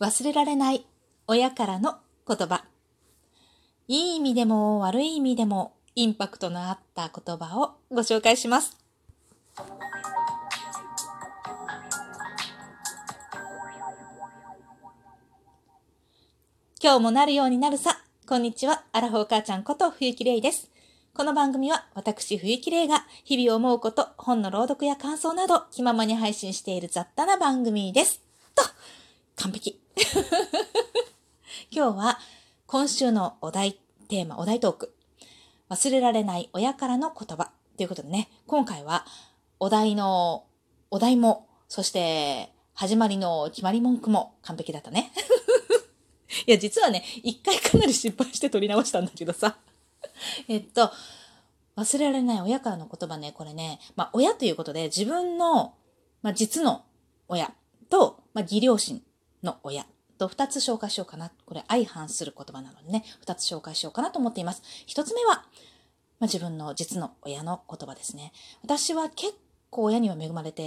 忘れられない親からの言葉。いい意味でも悪い意味でもインパクトのあった言葉をご紹介します。今日もなるようになるさ。こんにちは。アラフォー母ちゃんこと冬木玲です。この番組は私冬木玲が日々思うこと、本の朗読や感想など気ままに配信している雑多な番組です。と、完璧。今日は今週のお題テーマ、お題トーク。忘れられない親からの言葉。ということでね、今回はお題の、お題も、そして始まりの決まり文句も完璧だったね。いや、実はね、一回かなり失敗して撮り直したんだけどさ。えっと、忘れられない親からの言葉ね、これね、まあ、親ということで自分の、まあ、実の親と、まあ、義両親の親と2つ紹介しようかな。これ相反する言葉なのでね、2つ紹介しようかなと思っています。1つ目は、まあ、自分の実の親の言葉ですね。私は結構親には恵まれて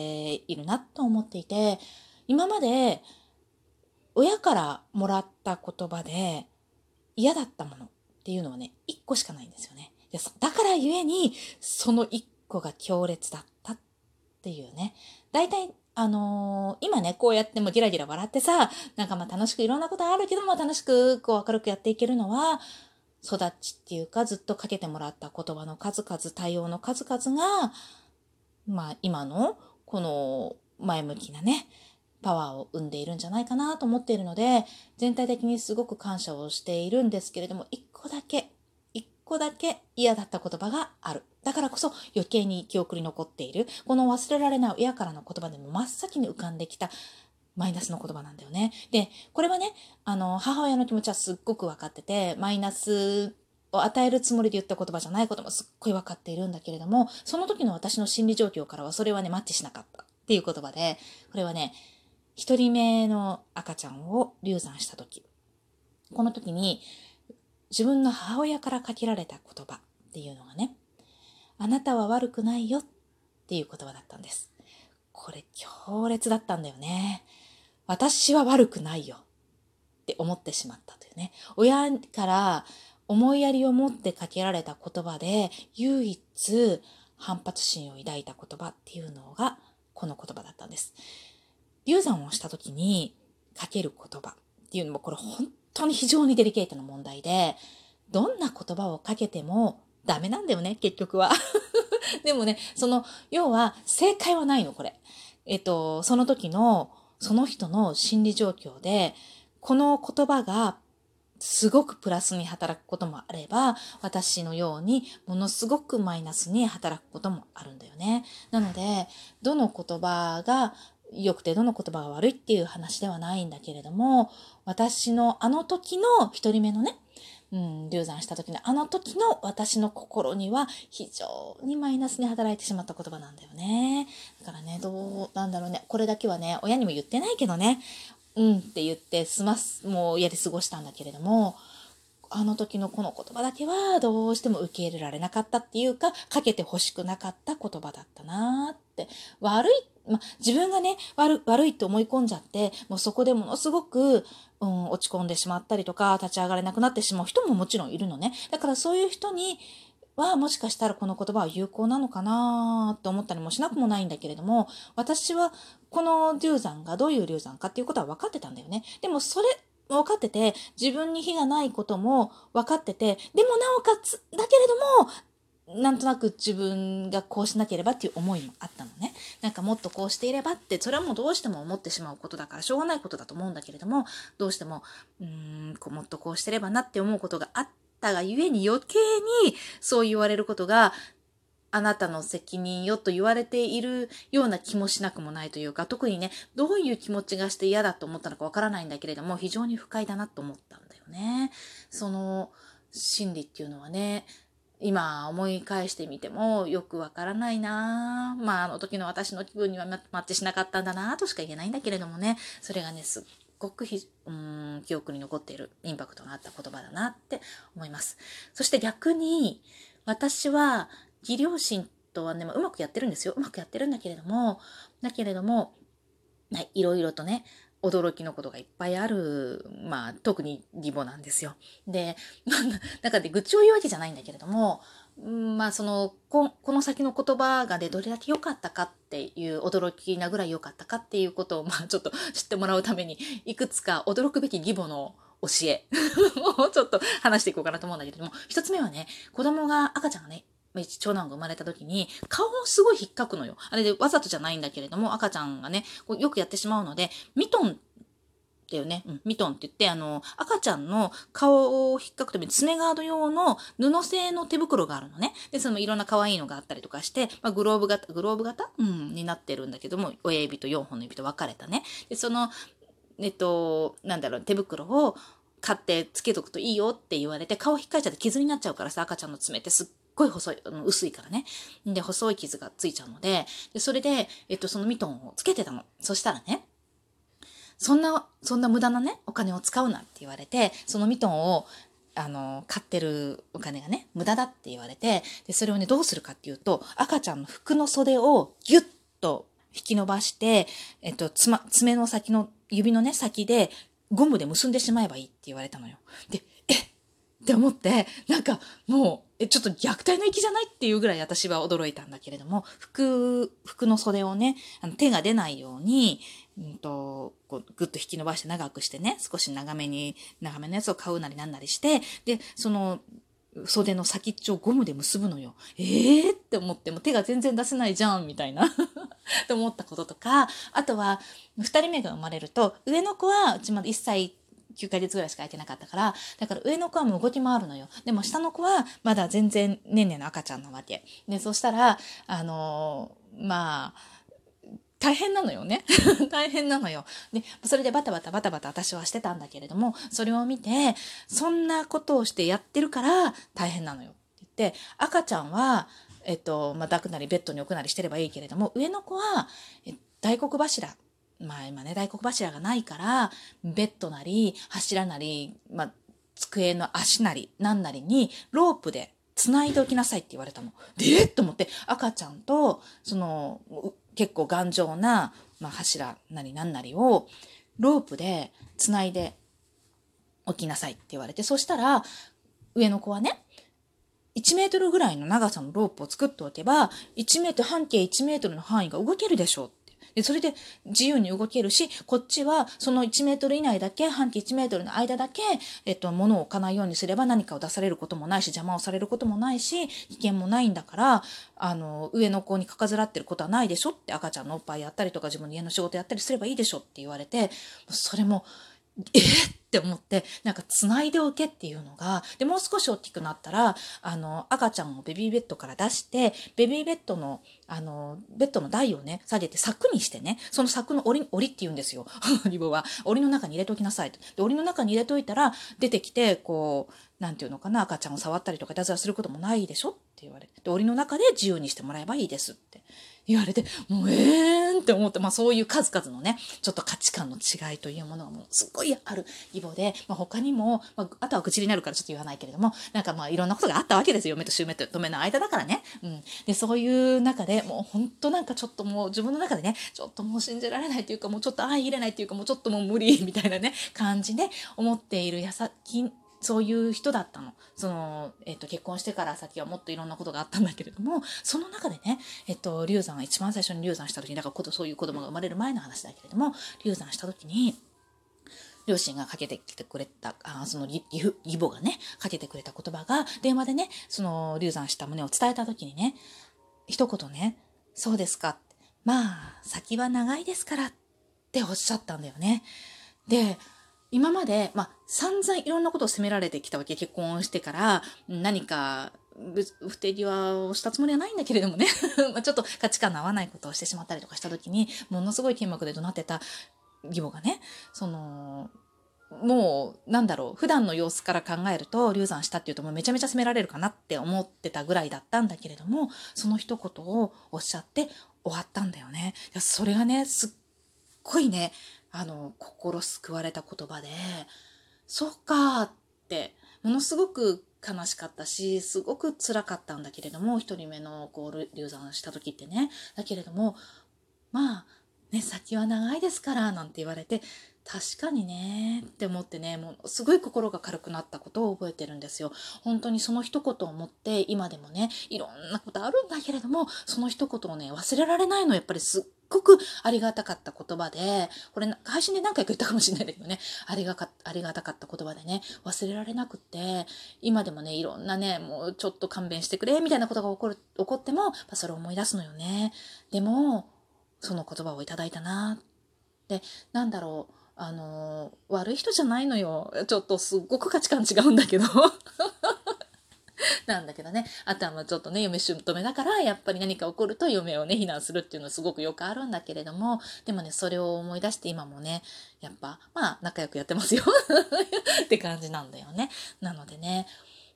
いるなと思っていて、今まで親からもらった言葉で嫌だったものっていうのはね、1個しかないんですよね。だからゆえに、その1個が強烈だったっていうね。大体あのー、今ね、こうやってもギラギラ笑ってさ、なんかまあ楽しくいろんなことあるけども楽しくこう明るくやっていけるのは、育ちっていうかずっとかけてもらった言葉の数々、対応の数々が、まあ今のこの前向きなね、パワーを生んでいるんじゃないかなと思っているので、全体的にすごく感謝をしているんですけれども、一個だけ個だけ嫌だった言葉がある。だからこそ余計に記憶に残っている。この忘れられない親からの言葉でも真っ先に浮かんできたマイナスの言葉なんだよね。で、これはね、あの、母親の気持ちはすっごく分かってて、マイナスを与えるつもりで言った言葉じゃないこともすっごい分かっているんだけれども、その時の私の心理状況からはそれはね、マッチしなかったっていう言葉で、これはね、一人目の赤ちゃんを流産した時。この時に、自分の母親からかけられた言葉っていうのがね、あなたは悪くないよっていう言葉だったんです。これ強烈だったんだよね。私は悪くないよって思ってしまったというね。親から思いやりを持ってかけられた言葉で唯一反発心を抱いた言葉っていうのがこの言葉だったんです。流産をした時にかける言葉っていうのもこれ本当に非常にデリケートな問題で、どんな言葉をかけてもダメなんだよね、結局は。でもね、その、要は正解はないの、これ。えっと、その時の、その人の心理状況で、この言葉がすごくプラスに働くこともあれば、私のようにものすごくマイナスに働くこともあるんだよね。なので、どの言葉が良くてどの言葉が悪いっていう話ではないんだけれども、私のあの時の一人目のね、うん、流産した時のあの時の私の心には非常にマイナスに働いてしまった言葉なんだよね。だからね、どうなんだろうね。これだけはね、親にも言ってないけどね、うんって言って済ます、もう家で過ごしたんだけれども、あの時のこの言葉だけはどうしても受け入れられなかったっていうか、かけて欲しくなかった言葉だったなって。悪いま自分がね悪、悪いと思い込んじゃって、もうそこでものすごく、うん、落ち込んでしまったりとか、立ち上がれなくなってしまう人ももちろんいるのね。だからそういう人に、はもしかしたらこの言葉は有効なのかなと思ったりもしなくもないんだけれども、私はこの流産がどういう流産かっていうことは分かってたんだよね。でもそれ、分かってて、自分に非がないことも分かってて、でもなおかつ、だけれども、なんとなく自分がこうしなければっていう思いもあったのね。なんかもっとこうしていればって、それはもうどうしても思ってしまうことだからしょうがないことだと思うんだけれども、どうしても、うーん、こうもっとこうしてればなって思うことがあったがゆえに余計にそう言われることが、あなたの責任よと言われているような気もしなくもないというか、特にね、どういう気持ちがして嫌だと思ったのかわからないんだけれども、非常に不快だなと思ったんだよね。その心理っていうのはね、今思い返してみてもよくわからないなまああの時の私の気分にはマッチしなかったんだなとしか言えないんだけれどもね、それがね、すっごくひうん記憶に残っているインパクトのあった言葉だなって思います。そして逆に私は義両親とはね、まあ、うまくやってるんですよ。うまくやってるんだけれども、だけれども、はいろいろとね、驚きのことがいっぱいある、まあ、特に義母なんですよ。で、中で愚痴を言うわけじゃないんだけれども、まあ、そのこ、この先の言葉がね、どれだけ良かったかっていう、驚きなぐらい良かったかっていうことを、まあ、ちょっと知ってもらうために、いくつか驚くべき義母の教えを ちょっと話していこうかなと思うんだけれども、一つ目はね、子供が、赤ちゃんがね、長男が生まれた時に、顔をすごい引っかくのよ。あれでわざとじゃないんだけれども、赤ちゃんがね、こうよくやってしまうので、ミトンだよね。うん、ミトンって言って、あの、赤ちゃんの顔を引っかくために爪ガード用の布製の手袋があるのね。で、そのいろんな可愛いのがあったりとかして、まあ、グローブ型、グローブ型？うん、になってるんだけども、親指と4本の指と分かれたね。で、その、えっと、なんだろう、手袋を買ってつけとくといいよって言われて、顔引っかいちゃって傷になっちゃうからさ、赤ちゃんの爪ってすっごい細い、薄いからね。で、細い傷がついちゃうので、でそれで、えっと、そのミトンをつけてたの。そしたらね、そんな、そんな無駄なね、お金を使うなって言われて、そのミトンを、あの、買ってるお金がね、無駄だって言われて、で、それをね、どうするかっていうと、赤ちゃんの服の袖をギュッと引き伸ばして、えっと、つま、爪の先の、指のね、先で、ゴムで結んでしまえばいいって言われたのよ。で、って思って、なんかもう、え、ちょっと虐待の域じゃないっていうぐらい私は驚いたんだけれども、服、服の袖をね、あの手が出ないように、うんと、こう、ぐっと引き伸ばして長くしてね、少し長めに、長めのやつを買うなりなんなりして、で、その、袖の先っちょをゴムで結ぶのよ。ええー、って思っても手が全然出せないじゃん、みたいな と思ったこととか、あとは、二人目が生まれると、上の子は、うちまだ1歳9ヶ月ぐらいしか空いてなかったから、だから上の子はもう動き回るのよ。でも下の子はまだ全然ねんねんの赤ちゃんなわけ。で、そしたら、あのー、まあ、大変なのよね。大変なのよ。で、それでバタバタバタバタ私はしてたんだけれども、それを見て、そんなことをしてやってるから大変なのよって言って、赤ちゃんは、えっと、まあ、抱くなりベッドに置くなりしてればいいけれども、上の子は、大黒柱まあ今ね、大黒柱がないから、ベッドなり、柱なり、まあ、机の足なり、なんなりに、ロープで繋いでおきなさいって言われたの。でえと思って、赤ちゃんと、その、結構頑丈な、まあ、柱なりなんなりを、ロープで繋いでおきなさいって言われて、そしたら、上の子はね、1メートルぐらいの長さのロープを作っておけば、1メートル、半径1メートルの範囲が動けるでしょうで、それで自由に動けるし、こっちはその1メートル以内だけ、半径1メートルの間だけ、えっと、物を置かないようにすれば何かを出されることもないし、邪魔をされることもないし、危険もないんだから、あの、上の子にかかずらってることはないでしょって赤ちゃんのおっぱいやったりとか自分の家の仕事やったりすればいいでしょって言われて、それも、えっって思って、なんか繋いでおけっていうのが、で、もう少し大きくなったら、あの、赤ちゃんをベビーベッドから出して、ベビーベッドの、あの、ベッドの台をね、下げて柵にしてね、その柵の檻、檻って言うんですよ。リボは。檻の中に入れときなさいと。で、檻の中に入れといたら、出てきて、こう、なんていうのかな、赤ちゃんを触ったりとかいたずらすることもないでしょ言われて。檻の中で自由にしてもらえばいいですって。言われて、もうえーんって思って、まあそういう数々のね、ちょっと価値観の違いというものがもうすっごいある義母で、まあ他にも、まああとは口になるからちょっと言わないけれども、なんかまあいろんなことがあったわけですよ。嫁と姑と嫁の間だからね。うん。で、そういう中でもう本当なんかちょっともう自分の中でね、ちょっともう信じられないというか、もうちょっと相入れないというか、もうちょっともう無理みたいなね、感じで思っているやさ、そういう人だったの。その、えっ、と、結婚してから先はもっといろんなことがあったんだけれども、その中でね、えっ、と、流産が一番最初に流産した時に、だからそういう子供が生まれる前の話だけれども、流産した時に、両親がかけてきてくれた、あその義母がね、かけてくれた言葉が、電話でね、その流産した旨を伝えた時にね、一言ね、そうですか。まあ、先は長いですからっておっしゃったんだよね。で、今まで、まあ、散々いろんなことを責められてきたわけ。結婚してから、何か、不手際をしたつもりはないんだけれどもね まちょっと価値観の合わないことをしてしまったりとかした時に、ものすごい剣幕で怒鳴ってた義母がね、その、もう、なんだろう、普段の様子から考えると、流産したっていうともうめちゃめちゃ責められるかなって思ってたぐらいだったんだけれども、その一言をおっしゃって終わったんだよね。それがね、すっごいね、あの、心救われた言葉で、そっかって、ものすごく悲しかったし、すごく辛かったんだけれども、一人目のこう流産した時ってね。だけれども、まあ、ね、先は長いですから、なんて言われて、確かにねって思ってねものすごい心が軽くなったことを覚えてるんですよ。本当にその一言を思って今でもねいろんなことあるんだけれどもその一言をね忘れられないのやっぱりすっごくありがたかった言葉でこれ配信で何回か言ったかもしれないけどねありがかありがたかった言葉でね忘れられなくって今でもねいろんなねもうちょっと勘弁してくれみたいなことが起こる起こってもそれを思い出すのよね。でもその言葉をいただいたなってなんだろうあのー、悪い人じゃないのよ。ちょっとすっごく価値観違うんだけど。なんだけどね。あとはまあちょっとね、嫁姑だから、やっぱり何か起こると嫁をね、非難するっていうのはすごくよくあるんだけれども、でもね、それを思い出して今もね、やっぱ、まあ仲良くやってますよ って感じなんだよね。なのでね、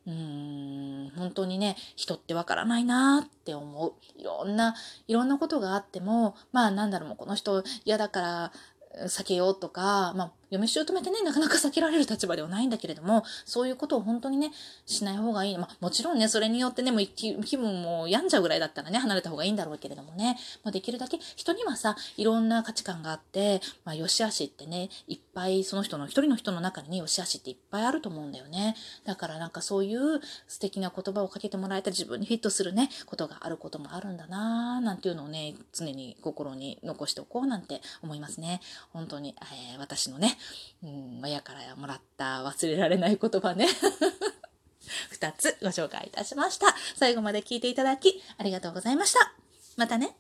うーん、本当にね、人ってわからないなって思う。いろんな、いろんなことがあっても、まあなんだろ、うこの人嫌だから、避けようとか、まあ、嫁姑ってね、なかなか避けられる立場ではないんだけれども、そういうことを本当にね、しない方がいい。まあ、もちろんね、それによってね、もう気分も病んじゃうぐらいだったらね、離れた方がいいんだろうけれどもね、まあ、できるだけ人にはさ、いろんな価値観があって、まあ、良し悪しってね、いっぱい、その人の、一人の人の中にね、良し悪しっていっぱいあると思うんだよね。だからなんかそういう素敵な言葉をかけてもらえた自分にフィットするね、ことがあることもあるんだなぁ、なんていうのをね、常に心に残しておこうなんて思いますね。本当に、えー、私のねうん親からもらった忘れられない言葉ね。2つご紹介いたしました。最後まで聞いていただきありがとうございました。またね。